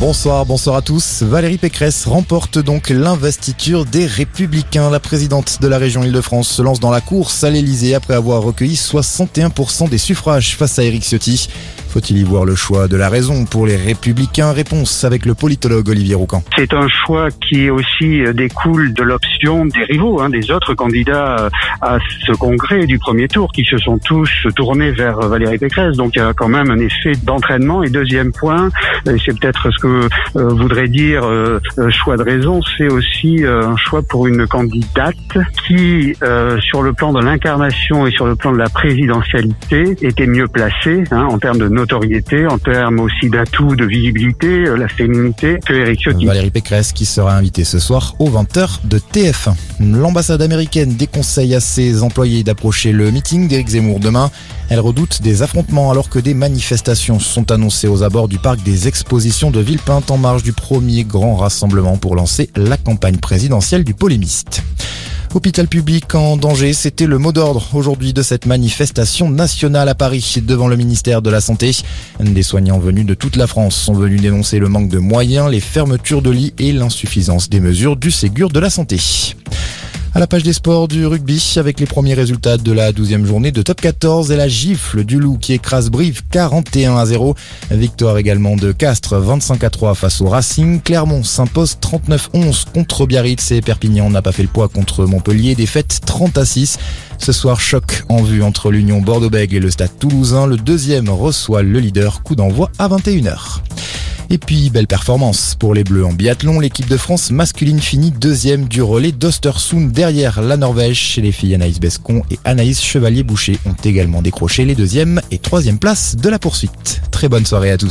Bonsoir, bonsoir à tous. Valérie Pécresse remporte donc l'investiture des Républicains. La présidente de la région Île-de-France se lance dans la course à l'Elysée après avoir recueilli 61% des suffrages face à Éric Ciotti. Faut-il y voir le choix de la raison pour les Républicains? Réponse avec le politologue Olivier Roucan. C'est un choix qui aussi découle de l'option des rivaux, hein, des autres candidats à ce congrès du premier tour qui se sont tous tournés vers Valérie Pécresse. Donc il y a quand même un effet d'entraînement. Et deuxième point, c'est peut-être ce que euh, voudrait dire choix de raison, c'est aussi un choix pour une candidate qui, sur le plan de l'incarnation et sur le plan de la présidentialité, était mieux placée hein, en termes de notoriété, en termes aussi d'atouts de visibilité, euh, la féminité, que Eric Ciotti. Valérie Pécresse qui sera invitée ce soir aux 20h de TF1. L'ambassade américaine déconseille à ses employés d'approcher le meeting d'Éric Zemmour demain. Elle redoute des affrontements alors que des manifestations sont annoncées aux abords du parc des expositions de Villepinte en marge du premier grand rassemblement pour lancer la campagne présidentielle du polémiste. Hôpital public en danger, c'était le mot d'ordre aujourd'hui de cette manifestation nationale à Paris devant le ministère de la Santé. Des soignants venus de toute la France sont venus dénoncer le manque de moyens, les fermetures de lits et l'insuffisance des mesures du Ségur de la Santé. À la page des sports du rugby, avec les premiers résultats de la 12e journée de top 14 et la gifle du loup qui écrase Brive 41 à 0. Victoire également de Castres 25 à 3 face au Racing. Clermont s'impose 39-11 contre Biarritz et Perpignan n'a pas fait le poids contre Montpellier. Défaite 30 à 6. Ce soir, choc en vue entre l'Union Bordeaux-Bègles et le Stade Toulousain. Le deuxième reçoit le leader. Coup d'envoi à 21h. Et puis, belle performance pour les Bleus en biathlon. L'équipe de France masculine finit deuxième du relais d'Ostersund derrière la Norvège. Chez les filles, Anaïs Bescon et Anaïs Chevalier-Boucher ont également décroché les deuxième et troisième places de la poursuite. Très bonne soirée à tous.